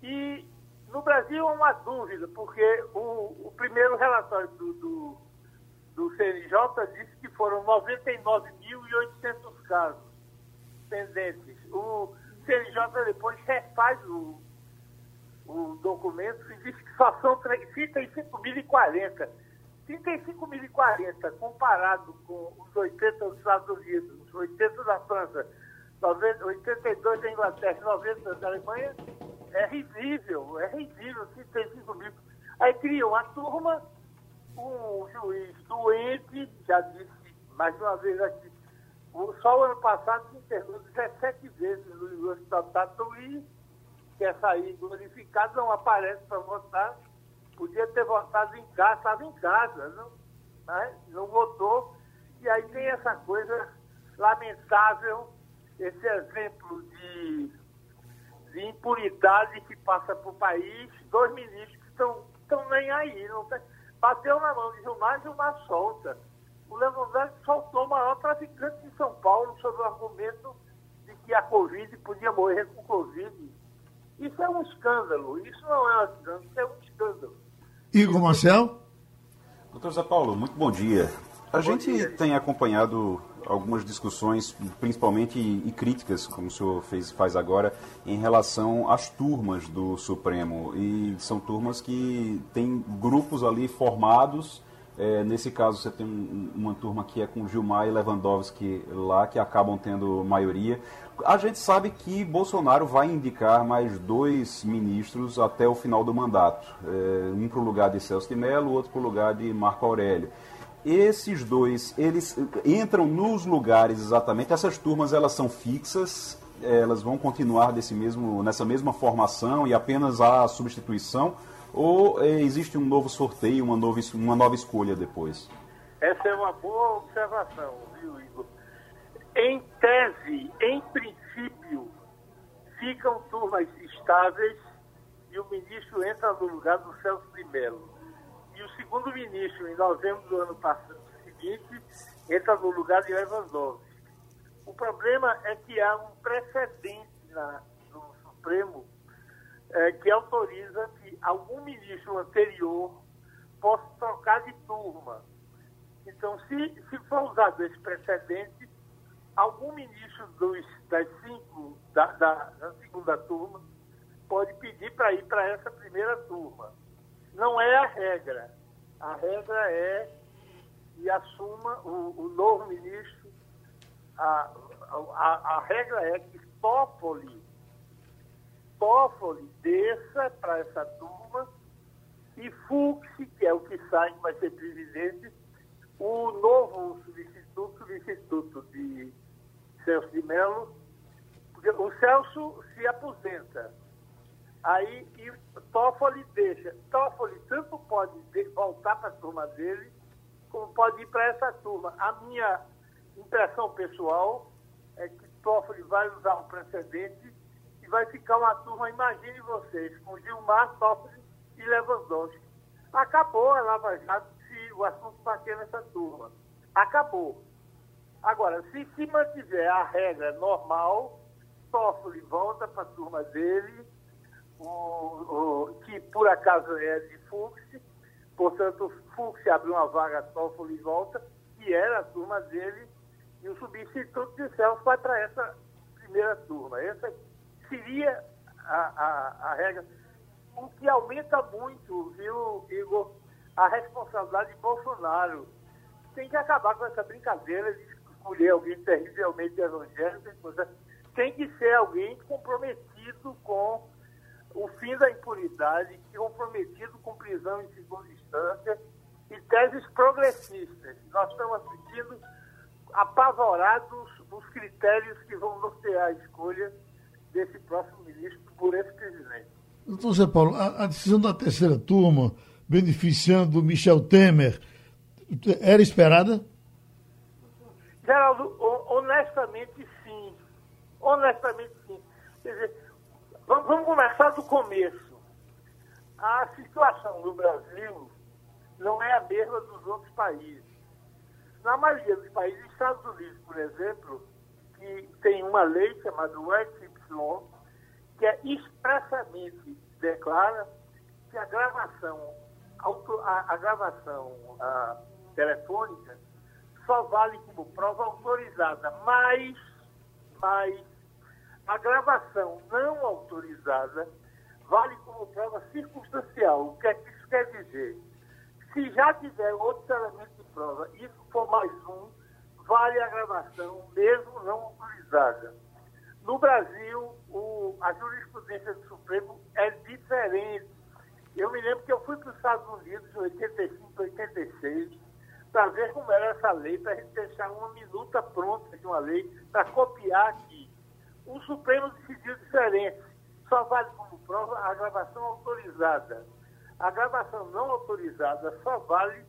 e no Brasil há uma dúvida, porque o, o primeiro relatório do, do do CNJ disse que foram 99.800 casos pendentes. O CNJ depois refaz o, o documento diz que só são 35.040. 35.040 comparado com os 80 dos Estados Unidos, os 80 da França, 90, 82 da Inglaterra e 90 da Alemanha, é risível, é risível 35 mil. Aí criam a turma um juiz doente, já disse mais uma vez aqui, só o ano passado se internou 17 vezes no Hospital Tatuí, quer sair glorificado, não aparece para votar, podia ter votado em casa, estava em casa, não, né? não votou, e aí tem essa coisa lamentável, esse exemplo de, de impunidade que passa para o país, dois ministros que estão, nem aí, não bateu na mão de Gilmar, Gilmar solta. O Lewandowski soltou o maior traficante de São Paulo sob o argumento de que a Covid podia morrer com Covid. Escândalo. Isso não é um escândalo, isso é um escândalo. Igor Marcel? Doutor Zé Paulo, muito bom dia. A bom gente dia. tem acompanhado algumas discussões, principalmente e, críticas, como o senhor fez, faz agora, em relação às turmas do Supremo. E são turmas que têm grupos ali formados. É, nesse caso, você tem um, uma turma que é com Gilmar e Lewandowski lá, que acabam tendo maioria. A gente sabe que Bolsonaro vai indicar mais dois ministros até o final do mandato. É, um para o lugar de Celso de Mello, outro para o lugar de Marco Aurélio esses dois, eles entram nos lugares exatamente, essas turmas elas são fixas, elas vão continuar desse mesmo, nessa mesma formação e apenas a substituição, ou é, existe um novo sorteio, uma nova, uma nova escolha depois? Essa é uma boa observação, viu, Igor? Em tese, em princípio, ficam turmas estáveis e o ministro entra no lugar do Celso de Mello e o segundo ministro, em novembro do ano passado, seguinte, entra no lugar de Lewandowski. O problema é que há um precedente na, no Supremo é, que autoriza que algum ministro anterior possa trocar de turma. Então, se, se for usado esse precedente, algum ministro dos, das cinco da, da, da segunda turma pode pedir para ir para essa primeira turma não é a regra. A regra é que assuma o, o novo ministro. A, a, a, regra é que Toffoli, Toffoli desça para essa turma e Fux, que é o que sai, vai ser presidente, o novo substituto, substituto de Celso de Mello, o Celso se aposenta. Aí e Toffoli deixa. Toffoli tanto pode voltar para a turma dele, como pode ir para essa turma. A minha impressão pessoal é que Toffoli vai usar um precedente vai ficar uma turma, imagine vocês, com Gilmar, Toffoli e Lewandowski. Acabou a Lava Jato se o assunto bater nessa turma. Acabou. Agora, se se mantiver a regra normal, Toffoli volta para a turma dele, o, o, que por acaso é de Fux, portanto, Fux abriu uma vaga, Toffoli volta, que era a turma dele, e o substituto de Celso vai para essa primeira turma. Essa seria a, a, a regra. O que aumenta muito, viu, Igor, a responsabilidade de Bolsonaro. Tem que acabar com essa brincadeira de escolher alguém terrivelmente evangélico. Tem que ser alguém comprometido com o fim da impunidade, comprometido com prisão em segunda instância e teses progressistas. Nós estamos assistindo apavorados os critérios que vão nortear a escolha desse próximo ministro por esse presidente. Doutor Zé Paulo, a, a decisão da terceira turma beneficiando Michel Temer era esperada? Geraldo, honestamente sim. Honestamente sim. Quer dizer, vamos, começar do começo. A situação no Brasil não é a mesma dos outros países. Na maioria dos países, Estados Unidos, por exemplo, que tem uma lei chamada Que é expressamente declara que a gravação, a, a gravação a, telefônica só vale como prova autorizada, mas, mas a gravação não autorizada vale como prova circunstancial. O que é que isso quer dizer? Se já tiver outros elementos de prova, isso for mais um, vale a gravação, mesmo não autorizada. No Brasil, o, a jurisprudência do Supremo é diferente. Eu me lembro que eu fui para os Estados Unidos em 85, 86, para ver como era essa lei, para a gente deixar uma minuta pronta de uma lei para copiar aqui. O Supremo decidiu diferente. Só vale como prova a gravação autorizada. A gravação não autorizada só vale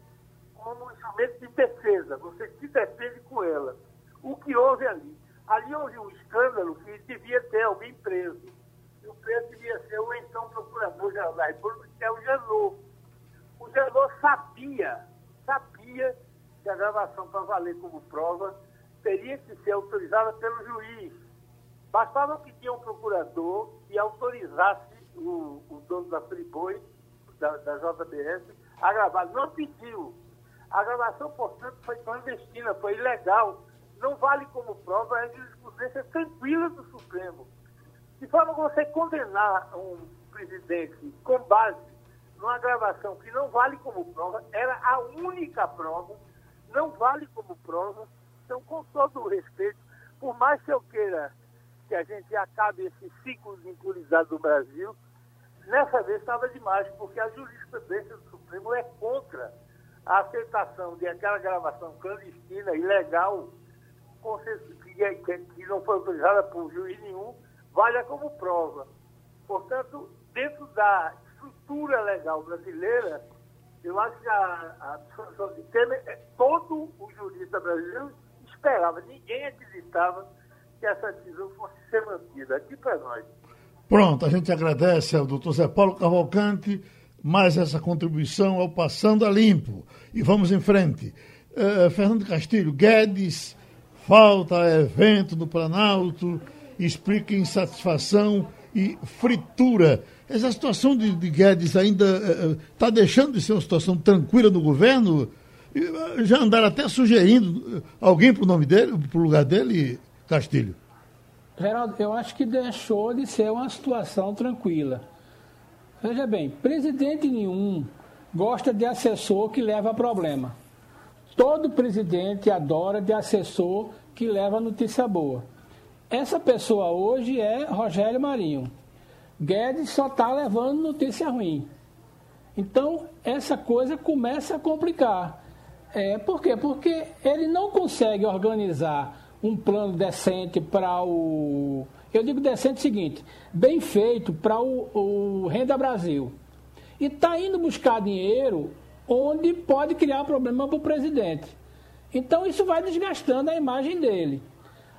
como instrumento de defesa. Você se defende com ela. O que houve ali? Ali houve um escândalo que devia ter alguém preso. E o preso devia ser o então procurador-geral da República, que é o Janot. O Janot sabia sabia que a gravação para valer como prova teria que ser autorizada pelo juiz. Bastava que tinha um procurador que autorizasse o, o dono da Friboi, da, da JBS, a gravar. Não pediu. A gravação, portanto, foi clandestina, foi ilegal. Não vale como prova a jurisprudência tranquila do Supremo. De forma que você condenar um presidente com base numa gravação que não vale como prova, era a única prova, não vale como prova. Então, com todo o respeito, por mais que eu queira que a gente acabe esse ciclo de impunidade do Brasil, nessa vez estava demais, porque a jurisprudência do Supremo é contra a aceitação de aquela gravação clandestina, ilegal, que não foi autorizada por juiz nenhum, valha como prova. Portanto, dentro da estrutura legal brasileira, eu acho que a, a de Temer, é, todo o jurista brasileiro esperava, ninguém acreditava que essa decisão fosse ser mantida. Aqui para nós. Pronto, a gente agradece ao doutor Zé Paulo Cavalcante mais essa contribuição ao Passando a Limpo. E vamos em frente. Uh, Fernando Castilho, Guedes, falta evento no Planalto, explica insatisfação e fritura essa situação de, de Guedes ainda está eh, uh, deixando de ser uma situação tranquila no governo? Já andaram até sugerindo alguém para o nome dele, para o lugar dele, Castilho? Geraldo, eu acho que deixou de ser uma situação tranquila. Veja bem, presidente nenhum gosta de assessor que leva a problema. Todo presidente adora de assessor que leva notícia boa. Essa pessoa hoje é Rogério Marinho. Guedes só está levando notícia ruim. Então, essa coisa começa a complicar. É, por quê? Porque ele não consegue organizar um plano decente para o Eu digo decente o seguinte, bem feito para o, o Renda Brasil. E está indo buscar dinheiro onde pode criar problema para o presidente. Então isso vai desgastando a imagem dele.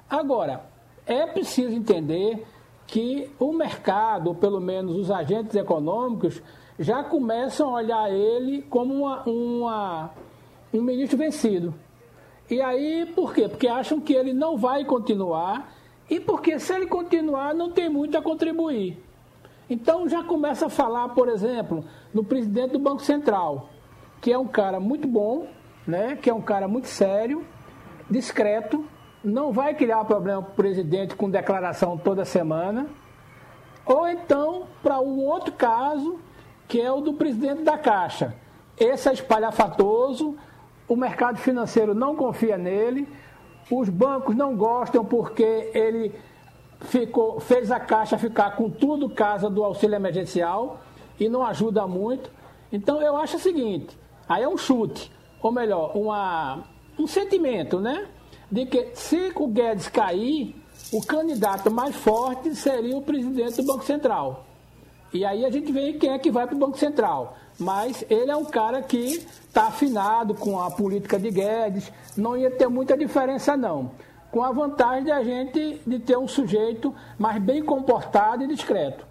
Agora, é preciso entender que o mercado, ou pelo menos os agentes econômicos, já começam a olhar ele como uma, uma, um ministro vencido. E aí, por quê? Porque acham que ele não vai continuar e porque se ele continuar não tem muito a contribuir. Então já começa a falar, por exemplo, no presidente do Banco Central, que é um cara muito bom, né? que é um cara muito sério, discreto, não vai criar problema para o presidente com declaração toda semana. Ou então, para um outro caso, que é o do presidente da Caixa. Esse é espalhafatoso, o mercado financeiro não confia nele, os bancos não gostam porque ele ficou, fez a Caixa ficar com tudo casa do auxílio emergencial e não ajuda muito. Então eu acho o seguinte, aí é um chute, ou melhor, uma, um sentimento, né? de que se o Guedes cair, o candidato mais forte seria o presidente do Banco Central. E aí a gente vê quem é que vai para o Banco Central. Mas ele é um cara que está afinado com a política de Guedes, não ia ter muita diferença não. Com a vantagem de a gente de ter um sujeito mais bem comportado e discreto.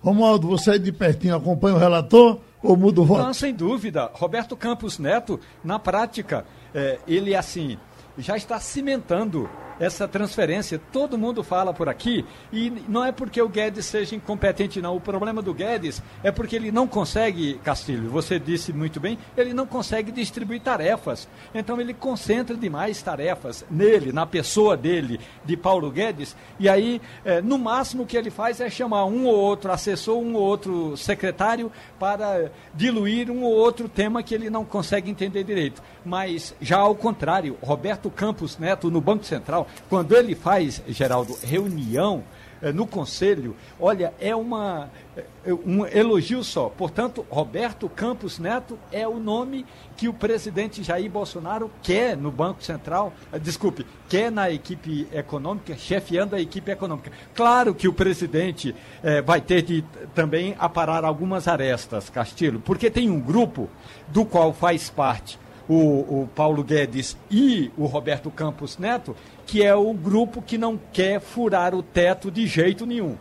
Romualdo, você de pertinho acompanha o relator ou muda o voto? Não, sem dúvida. Roberto Campos Neto, na prática, é, ele assim já está cimentando essa transferência. Todo mundo fala por aqui e não é porque o Guedes seja incompetente, não. O problema do Guedes é porque ele não consegue, Castilho, você disse muito bem, ele não consegue distribuir tarefas. Então ele concentra demais tarefas nele, na pessoa dele, de Paulo Guedes, e aí, é, no máximo, o que ele faz é chamar um ou outro assessor, um ou outro secretário para diluir um ou outro tema que ele não consegue entender direito. Mas já ao contrário, Roberto Campos Neto, no Banco Central, quando ele faz, Geraldo, reunião eh, no Conselho, olha, é uma, é, um elogio só. Portanto, Roberto Campos Neto é o nome que o presidente Jair Bolsonaro quer no Banco Central, desculpe, quer na equipe econômica, chefiando a equipe econômica. Claro que o presidente eh, vai ter de também aparar algumas arestas, Castilho, porque tem um grupo do qual faz parte o, o Paulo Guedes e o Roberto Campos Neto, que é o grupo que não quer furar o teto de jeito nenhum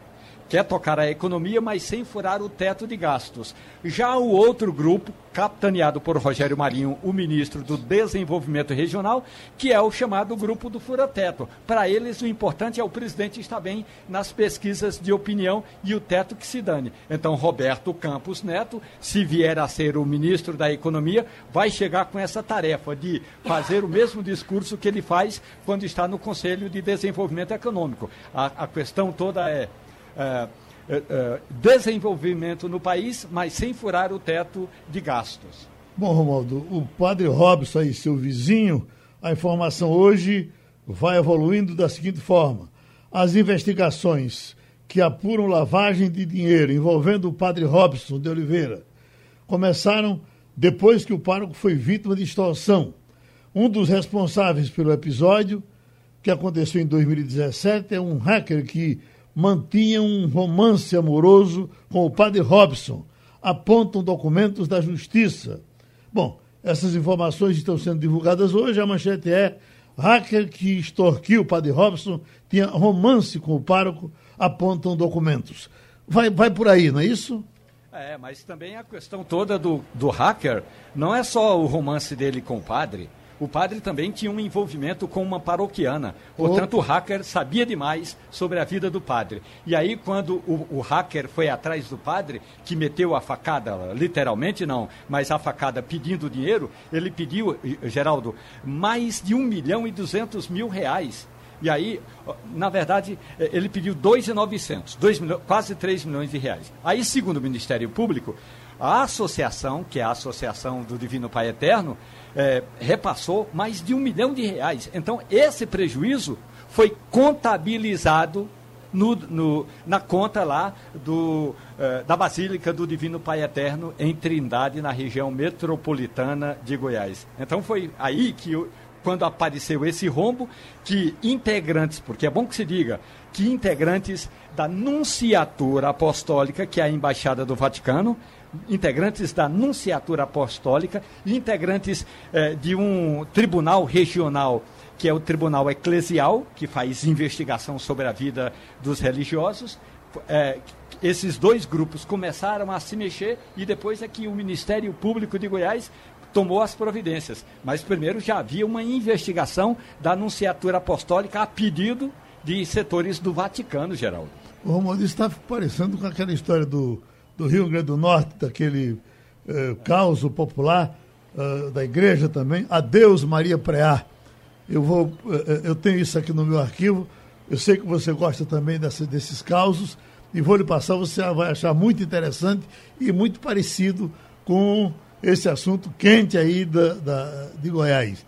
quer tocar a economia, mas sem furar o teto de gastos. Já o outro grupo, capitaneado por Rogério Marinho, o ministro do Desenvolvimento Regional, que é o chamado grupo do fura-teto. Para eles, o importante é o presidente estar bem nas pesquisas de opinião e o teto que se dane. Então, Roberto Campos Neto, se vier a ser o ministro da Economia, vai chegar com essa tarefa de fazer o mesmo discurso que ele faz quando está no Conselho de Desenvolvimento Econômico. A, a questão toda é é, é, é, desenvolvimento no país, mas sem furar o teto de gastos. Bom, Romualdo, o padre Robson aí, seu vizinho, a informação hoje vai evoluindo da seguinte forma. As investigações que apuram lavagem de dinheiro envolvendo o padre Robson de Oliveira começaram depois que o pároco foi vítima de extorsão. Um dos responsáveis pelo episódio, que aconteceu em 2017, é um hacker que mantinha um romance amoroso com o padre Robson, apontam documentos da Justiça. Bom, essas informações estão sendo divulgadas hoje. A manchete é: hacker que extorquiu o padre Robson tinha romance com o pároco, apontam documentos. Vai, vai por aí, não é isso? É, mas também a questão toda do, do hacker não é só o romance dele com o padre o padre também tinha um envolvimento com uma paroquiana. Portanto, Opa. o hacker sabia demais sobre a vida do padre. E aí, quando o, o, hacker foi atrás do padre, que meteu a facada, literalmente não, mas a facada pedindo dinheiro, ele pediu, Geraldo, mais de um milhão e duzentos mil reais. E aí, na verdade, eh, ele pediu 2,900, quase 3 milhões de reais. Aí, segundo o Ministério Público, a associação, que é a Associação do Divino Pai Eterno, é, repassou mais de um milhão de reais. Então, esse prejuízo foi contabilizado no, no, na conta lá do, é, da Basílica do Divino Pai Eterno, em Trindade, na região metropolitana de Goiás. Então, foi aí que, quando apareceu esse rombo, que integrantes, porque é bom que se diga, que integrantes da Nunciatura Apostólica, que é a Embaixada do Vaticano, integrantes da Nunciatura Apostólica, integrantes eh, de um tribunal regional, que é o Tribunal Eclesial, que faz investigação sobre a vida dos religiosos. Eh, esses dois grupos começaram a se mexer e depois é que o Ministério Público de Goiás tomou as providências. Mas primeiro já havia uma investigação da Anunciatura Apostólica a pedido de setores do Vaticano, Geraldo. O Romualdo está parecendo com aquela história do, do Rio Grande do Norte, daquele eh, caos popular uh, da igreja também. Adeus, Maria Preá. Eu, vou, uh, eu tenho isso aqui no meu arquivo. Eu sei que você gosta também dessa, desses causos e vou lhe passar. Você vai achar muito interessante e muito parecido com esse assunto quente aí da, da de Goiás.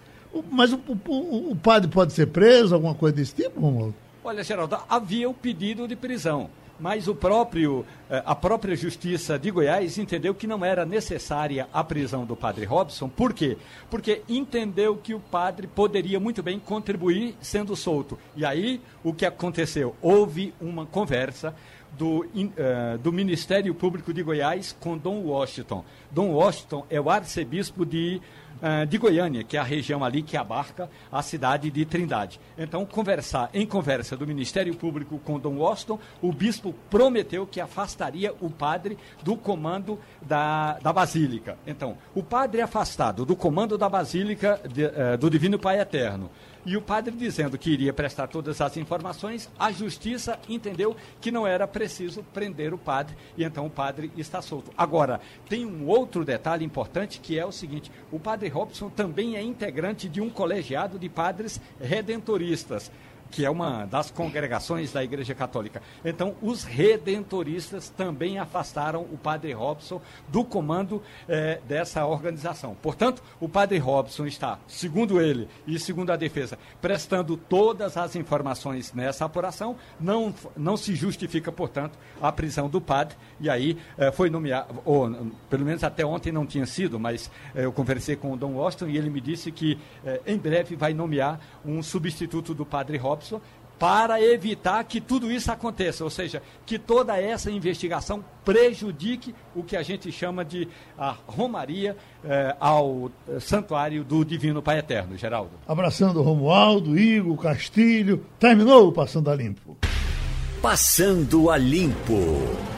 Mas o, o, o, padre pode ser preso, alguma coisa desse tipo, Romualdo? Olha, Geraldo, havia o pedido de prisão, mas o próprio, eh, a própria Justiça de Goiás entendeu que não era necessária a prisão do padre Robson. Por quê? Porque entendeu que o padre poderia muito bem contribuir sendo solto. E aí, o que aconteceu? Houve uma conversa do, uh, do Ministério Público de Goiás com Dom Washington. Dom Washington é o arcebispo de uh, de Goiânia, que é a região ali que abarca a cidade de Trindade. Então, conversar, em conversa do Ministério Público com Dom Washington, o bispo prometeu que afastaria o padre do comando da, da Basílica. Então, o padre afastado do comando da Basílica de, uh, do Divino Pai Eterno e o padre dizendo que iria prestar todas as informações, a justiça entendeu que não era preciso prender o padre e então o padre está solto. Agora, tem um outro detalhe importante que é o seguinte: o padre Robson também é integrante de um colegiado de padres redentoristas que é uma das congregações da Igreja Católica. Então, os redentoristas também afastaram o padre Robson do comando eh, dessa organização. Portanto, o padre Robson está, segundo ele e segundo a defesa, prestando todas as informações nessa apuração. Não, não se justifica, portanto, a prisão do padre. E aí eh, foi nomeado, ou pelo menos até ontem não tinha sido, mas eh, eu conversei com o Dom Washington e ele me disse que em breve vai nomear um substituto do padre Robson Robson para evitar que tudo isso aconteça, ou seja, que toda essa investigação prejudique o que a gente chama de a romaria eh, ao eh, santuário do Divino Pai Eterno, Geraldo. Abraçando Romualdo, Igor, Castilho. Terminou o Passando a Limpo. Passando a Limpo.